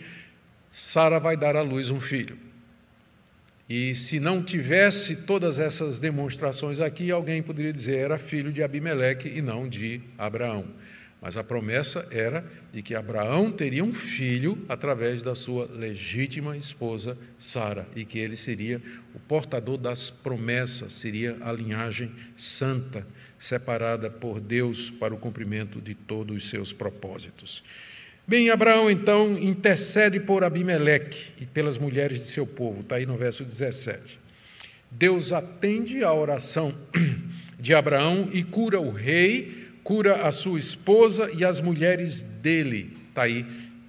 Sara vai dar à luz um filho. E se não tivesse todas essas demonstrações aqui, alguém poderia dizer era filho de Abimeleque e não de Abraão. Mas a promessa era de que Abraão teria um filho através da sua legítima esposa Sara e que ele seria o portador das promessas, seria a linhagem santa, separada por Deus para o cumprimento de todos os seus propósitos. Bem, Abraão então intercede por Abimeleque e pelas mulheres de seu povo, está aí no verso 17. Deus atende à oração de Abraão e cura o rei cura a sua esposa e as mulheres dele. Está aí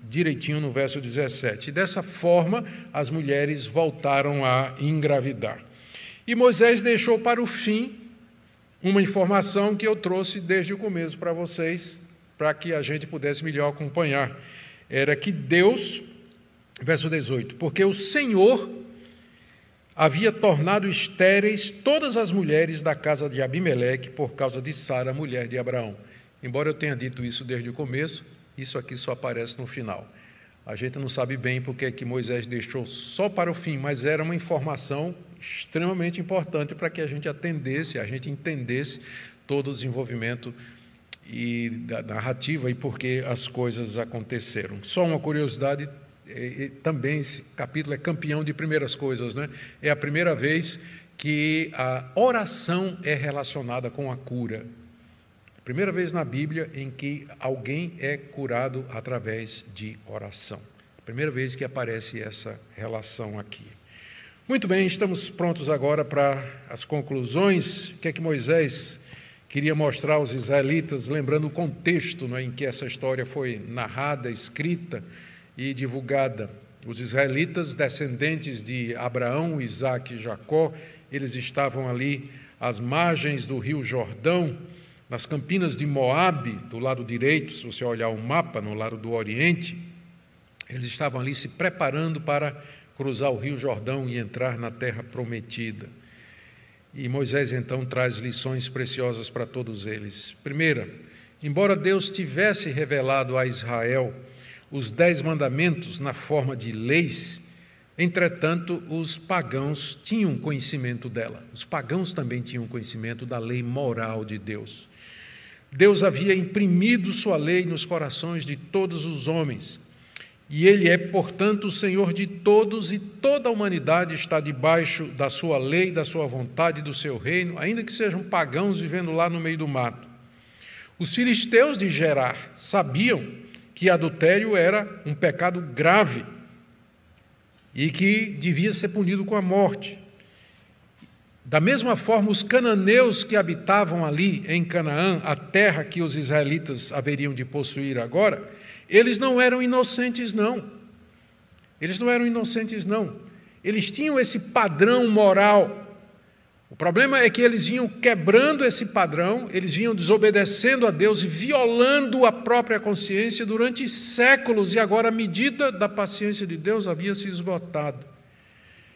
direitinho no verso 17. E dessa forma, as mulheres voltaram a engravidar. E Moisés deixou para o fim uma informação que eu trouxe desde o começo para vocês, para que a gente pudesse melhor acompanhar. Era que Deus, verso 18, porque o Senhor havia tornado estéreis todas as mulheres da casa de Abimeleque por causa de Sara, mulher de Abraão. Embora eu tenha dito isso desde o começo, isso aqui só aparece no final. A gente não sabe bem porque que Moisés deixou só para o fim, mas era uma informação extremamente importante para que a gente atendesse, a gente entendesse todo o desenvolvimento e da narrativa e por que as coisas aconteceram. Só uma curiosidade e, também esse capítulo é campeão de primeiras coisas, né? É a primeira vez que a oração é relacionada com a cura. Primeira vez na Bíblia em que alguém é curado através de oração. Primeira vez que aparece essa relação aqui. Muito bem, estamos prontos agora para as conclusões. O que é que Moisés queria mostrar aos israelitas, lembrando o contexto é, em que essa história foi narrada, escrita e divulgada. Os israelitas, descendentes de Abraão, Isaac e Jacó, eles estavam ali às margens do rio Jordão, nas campinas de Moabe, do lado direito, se você olhar o mapa, no lado do Oriente, eles estavam ali se preparando para cruzar o rio Jordão e entrar na terra prometida. E Moisés então traz lições preciosas para todos eles. Primeira, embora Deus tivesse revelado a Israel os dez mandamentos na forma de leis, entretanto, os pagãos tinham conhecimento dela. Os pagãos também tinham conhecimento da lei moral de Deus. Deus havia imprimido sua lei nos corações de todos os homens. E ele é, portanto, o Senhor de todos, e toda a humanidade está debaixo da sua lei, da sua vontade, do seu reino, ainda que sejam pagãos vivendo lá no meio do mato. Os filisteus de Gerar sabiam que adultério era um pecado grave e que devia ser punido com a morte. Da mesma forma, os cananeus que habitavam ali em Canaã, a terra que os israelitas haveriam de possuir agora, eles não eram inocentes, não. Eles não eram inocentes, não. Eles tinham esse padrão moral o problema é que eles vinham quebrando esse padrão, eles vinham desobedecendo a Deus e violando a própria consciência durante séculos, e agora a medida da paciência de Deus havia se esgotado.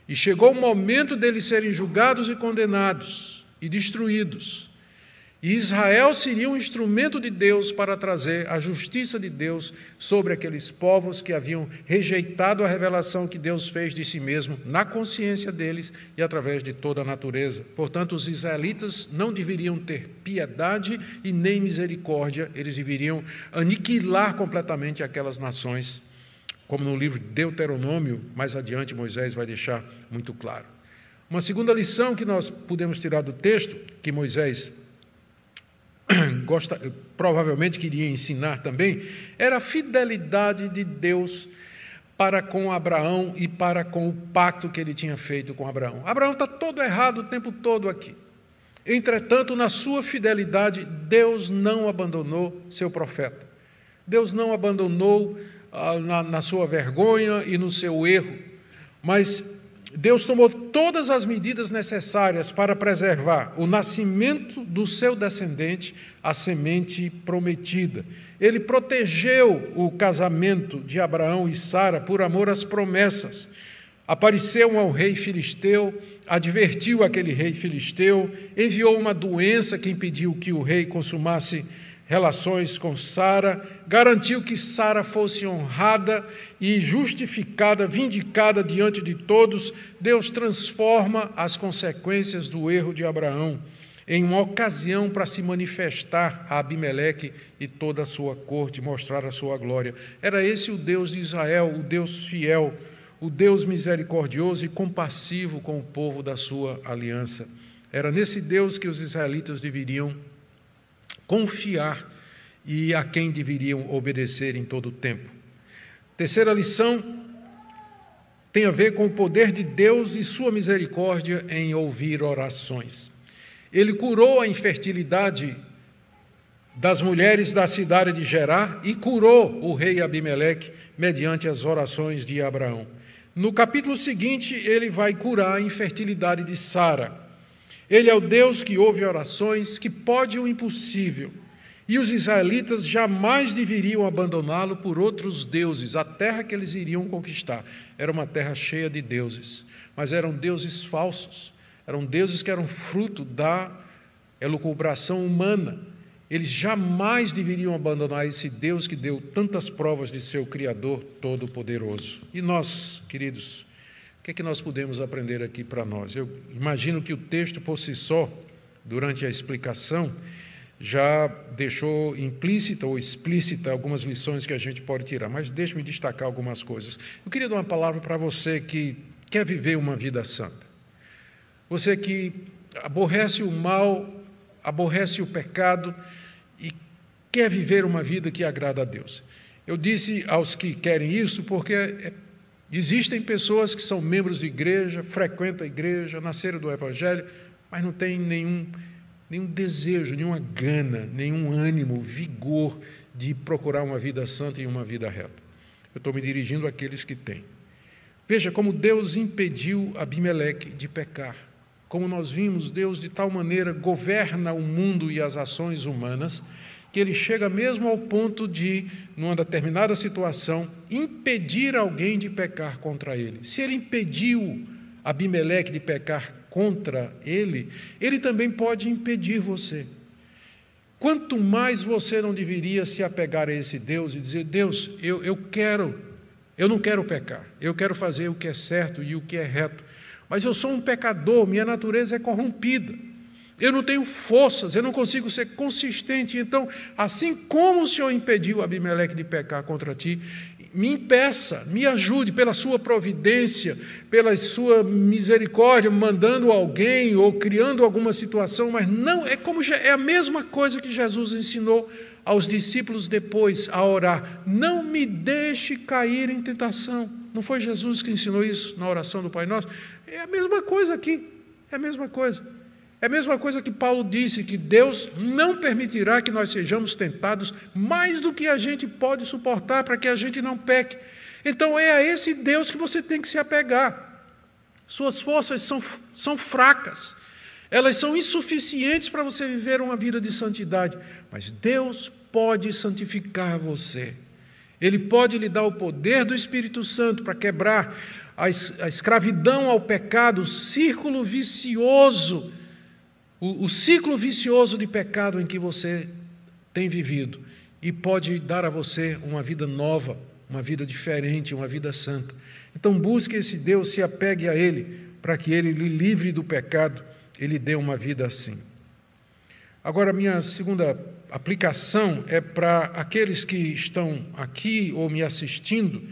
E chegou o momento deles serem julgados e condenados e destruídos. E Israel seria um instrumento de Deus para trazer a justiça de Deus sobre aqueles povos que haviam rejeitado a revelação que Deus fez de si mesmo na consciência deles e através de toda a natureza. Portanto, os israelitas não deveriam ter piedade e nem misericórdia, eles deveriam aniquilar completamente aquelas nações, como no livro Deuteronômio, mais adiante Moisés vai deixar muito claro. Uma segunda lição que nós podemos tirar do texto que Moisés gosta, provavelmente queria ensinar também, era a fidelidade de Deus para com Abraão e para com o pacto que ele tinha feito com Abraão. Abraão está todo errado o tempo todo aqui. Entretanto, na sua fidelidade, Deus não abandonou seu profeta. Deus não abandonou ah, na, na sua vergonha e no seu erro, mas Deus tomou todas as medidas necessárias para preservar o nascimento do seu descendente, a semente prometida. Ele protegeu o casamento de Abraão e Sara por amor às promessas. Apareceu ao rei filisteu, advertiu aquele rei filisteu, enviou uma doença que impediu que o rei consumasse relações com Sara, garantiu que Sara fosse honrada e justificada, vindicada diante de todos. Deus transforma as consequências do erro de Abraão em uma ocasião para se manifestar a Abimeleque e toda a sua corte, mostrar a sua glória. Era esse o Deus de Israel, o Deus fiel, o Deus misericordioso e compassivo com o povo da sua aliança. Era nesse Deus que os israelitas deveriam confiar e a quem deveriam obedecer em todo o tempo. Terceira lição tem a ver com o poder de Deus e sua misericórdia em ouvir orações. Ele curou a infertilidade das mulheres da cidade de Gerar e curou o rei Abimeleque mediante as orações de Abraão. No capítulo seguinte, ele vai curar a infertilidade de Sara. Ele é o Deus que ouve orações, que pode o impossível. E os israelitas jamais deveriam abandoná-lo por outros deuses. A terra que eles iriam conquistar era uma terra cheia de deuses, mas eram deuses falsos. Eram deuses que eram fruto da elucubração humana. Eles jamais deveriam abandonar esse Deus que deu tantas provas de seu Criador Todo-Poderoso. E nós, queridos, que é que nós podemos aprender aqui para nós? Eu imagino que o texto por si só, durante a explicação, já deixou implícita ou explícita algumas lições que a gente pode tirar, mas deixe-me destacar algumas coisas. Eu queria dar uma palavra para você que quer viver uma vida santa. Você que aborrece o mal, aborrece o pecado quer viver uma vida que agrada a Deus. Eu disse aos que querem isso porque é, existem pessoas que são membros de igreja, frequentam a igreja, nasceram do Evangelho, mas não têm nenhum, nenhum desejo, nenhuma gana, nenhum ânimo, vigor de procurar uma vida santa e uma vida reta. Eu estou me dirigindo àqueles que têm. Veja como Deus impediu Abimeleque de pecar. Como nós vimos, Deus de tal maneira governa o mundo e as ações humanas que ele chega mesmo ao ponto de, numa determinada situação, impedir alguém de pecar contra ele. Se ele impediu Abimeleque de pecar contra ele, ele também pode impedir você. Quanto mais você não deveria se apegar a esse Deus e dizer: Deus, eu, eu quero, eu não quero pecar, eu quero fazer o que é certo e o que é reto, mas eu sou um pecador, minha natureza é corrompida. Eu não tenho forças, eu não consigo ser consistente. Então, assim como o Senhor impediu Abimeleque de pecar contra ti, me impeça, me ajude pela sua providência, pela sua misericórdia, mandando alguém ou criando alguma situação, mas não é como é a mesma coisa que Jesus ensinou aos discípulos depois a orar: não me deixe cair em tentação. Não foi Jesus que ensinou isso na oração do Pai Nosso? É a mesma coisa aqui, é a mesma coisa. É a mesma coisa que Paulo disse, que Deus não permitirá que nós sejamos tentados mais do que a gente pode suportar para que a gente não peque. Então é a esse Deus que você tem que se apegar. Suas forças são, são fracas, elas são insuficientes para você viver uma vida de santidade, mas Deus pode santificar você. Ele pode lhe dar o poder do Espírito Santo para quebrar a, escravidão ao pecado, o círculo vicioso o, o ciclo vicioso de pecado em que você tem vivido e pode dar a você uma vida nova, uma vida diferente, uma vida santa. Então busque esse Deus, se apegue a Ele, para que Ele lhe livre do pecado, Ele dê uma vida assim. Agora, minha segunda aplicação é para aqueles que estão aqui ou me assistindo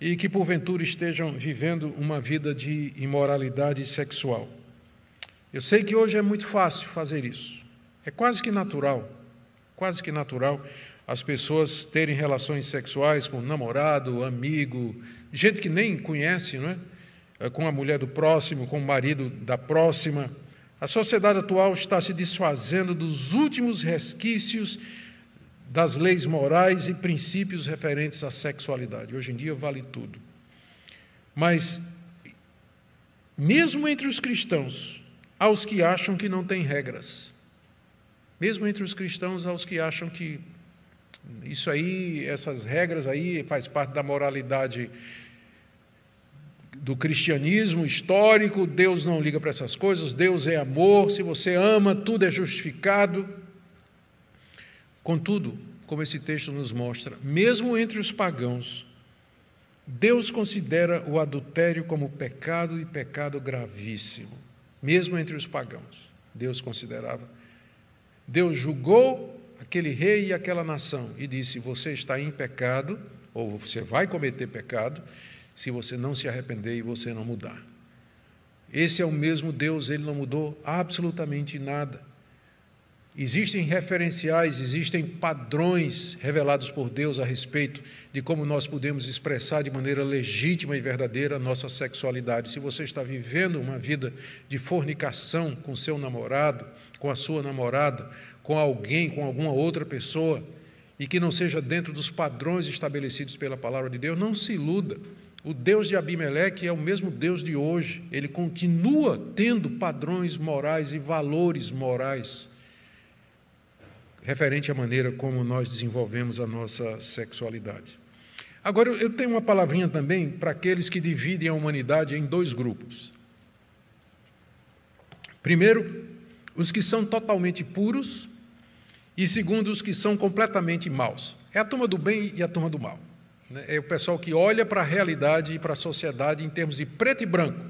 e que porventura estejam vivendo uma vida de imoralidade sexual. Eu sei que hoje é muito fácil fazer isso. É quase que natural, quase que natural as pessoas terem relações sexuais com namorado, amigo, gente que nem conhece, não é? é? Com a mulher do próximo, com o marido da próxima. A sociedade atual está se desfazendo dos últimos resquícios das leis morais e princípios referentes à sexualidade. Hoje em dia vale tudo. Mas, mesmo entre os cristãos, aos que acham que não tem regras. Mesmo entre os cristãos, aos que acham que isso aí, essas regras aí, faz parte da moralidade do cristianismo histórico, Deus não liga para essas coisas, Deus é amor, se você ama, tudo é justificado. Contudo, como esse texto nos mostra, mesmo entre os pagãos, Deus considera o adultério como pecado e pecado gravíssimo mesmo entre os pagãos. Deus considerava. Deus julgou aquele rei e aquela nação e disse: Você está em pecado, ou você vai cometer pecado, se você não se arrepender e você não mudar. Esse é o mesmo Deus, ele não mudou absolutamente nada. Existem referenciais, existem padrões revelados por Deus a respeito de como nós podemos expressar de maneira legítima e verdadeira a nossa sexualidade. Se você está vivendo uma vida de fornicação com seu namorado, com a sua namorada, com alguém, com alguma outra pessoa, e que não seja dentro dos padrões estabelecidos pela palavra de Deus, não se iluda. O Deus de Abimeleque é o mesmo Deus de hoje. Ele continua tendo padrões morais e valores morais referente à maneira como nós desenvolvemos a nossa sexualidade. Agora, eu tenho uma palavrinha também para aqueles que dividem a humanidade em dois grupos. Primeiro, os que são totalmente puros, e segundo, os que são completamente maus. É a turma do bem e a turma do mal. Né? É o pessoal que olha para a realidade e para a sociedade em termos de preto e branco.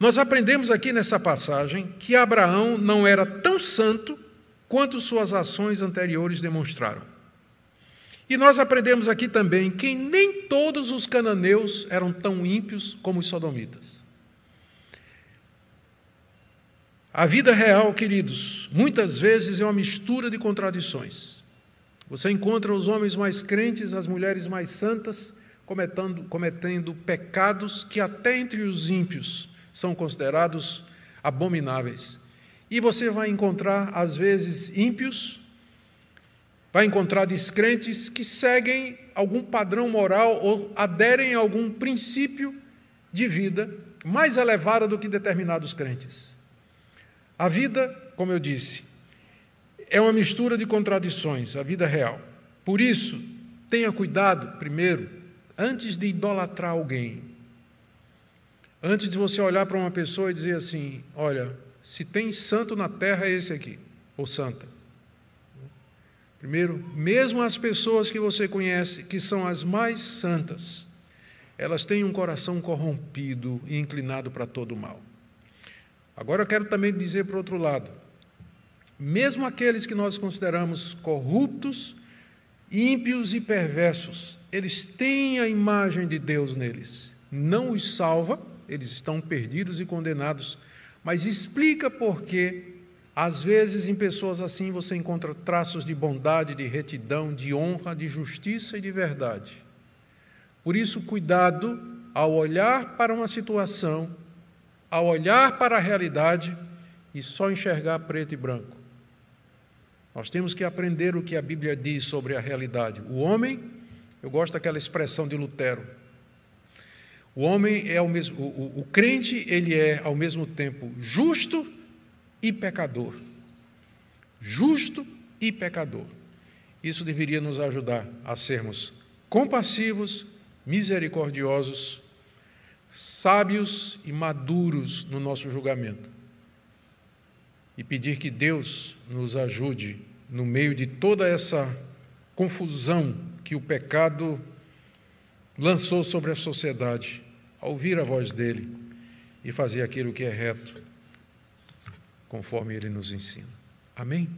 Nós aprendemos aqui nessa passagem que Abraão não era tão santo quanto suas ações anteriores demonstraram. E nós aprendemos aqui também que nem todos os cananeus eram tão ímpios como os sodomitas. A vida real, queridos, muitas vezes é uma mistura de contradições. Você encontra os homens mais crentes, as mulheres mais santas, cometendo, cometendo pecados que até entre os ímpios são considerados abomináveis. E você vai encontrar, às vezes, ímpios, vai encontrar descrentes que seguem algum padrão moral ou aderem a algum princípio de vida mais elevado do que determinados crentes. A vida, como eu disse, é uma mistura de contradições, a vida real. Por isso, tenha cuidado, primeiro, antes de idolatrar alguém. Antes de você olhar para uma pessoa e dizer assim: olha, se tem santo na terra, é esse aqui, ou santa. Primeiro, mesmo as pessoas que você conhece, que são as mais santas, elas têm um coração corrompido e inclinado para todo o mal. Agora eu quero também dizer para o outro lado: mesmo aqueles que nós consideramos corruptos, ímpios e perversos, eles têm a imagem de Deus neles. Não os salva, eles estão perdidos e condenados mas explica por que, às vezes, em pessoas assim você encontra traços de bondade, de retidão, de honra, de justiça e de verdade. Por isso, cuidado ao olhar para uma situação, ao olhar para a realidade e só enxergar preto e branco. Nós temos que aprender o que a Bíblia diz sobre a realidade. O homem, eu gosto daquela expressão de Lutero, o homem é o mesmo, o, o, o crente, ele é ao mesmo tempo justo e pecador. Justo e pecador. Isso deveria nos ajudar a sermos compassivos, misericordiosos, sábios e maduros no nosso julgamento. E pedir que Deus nos ajude no meio de toda essa confusão que o pecado lançou sobre a sociedade a ouvir a voz dele e fazer aquilo que é reto, conforme ele nos ensina. Amém?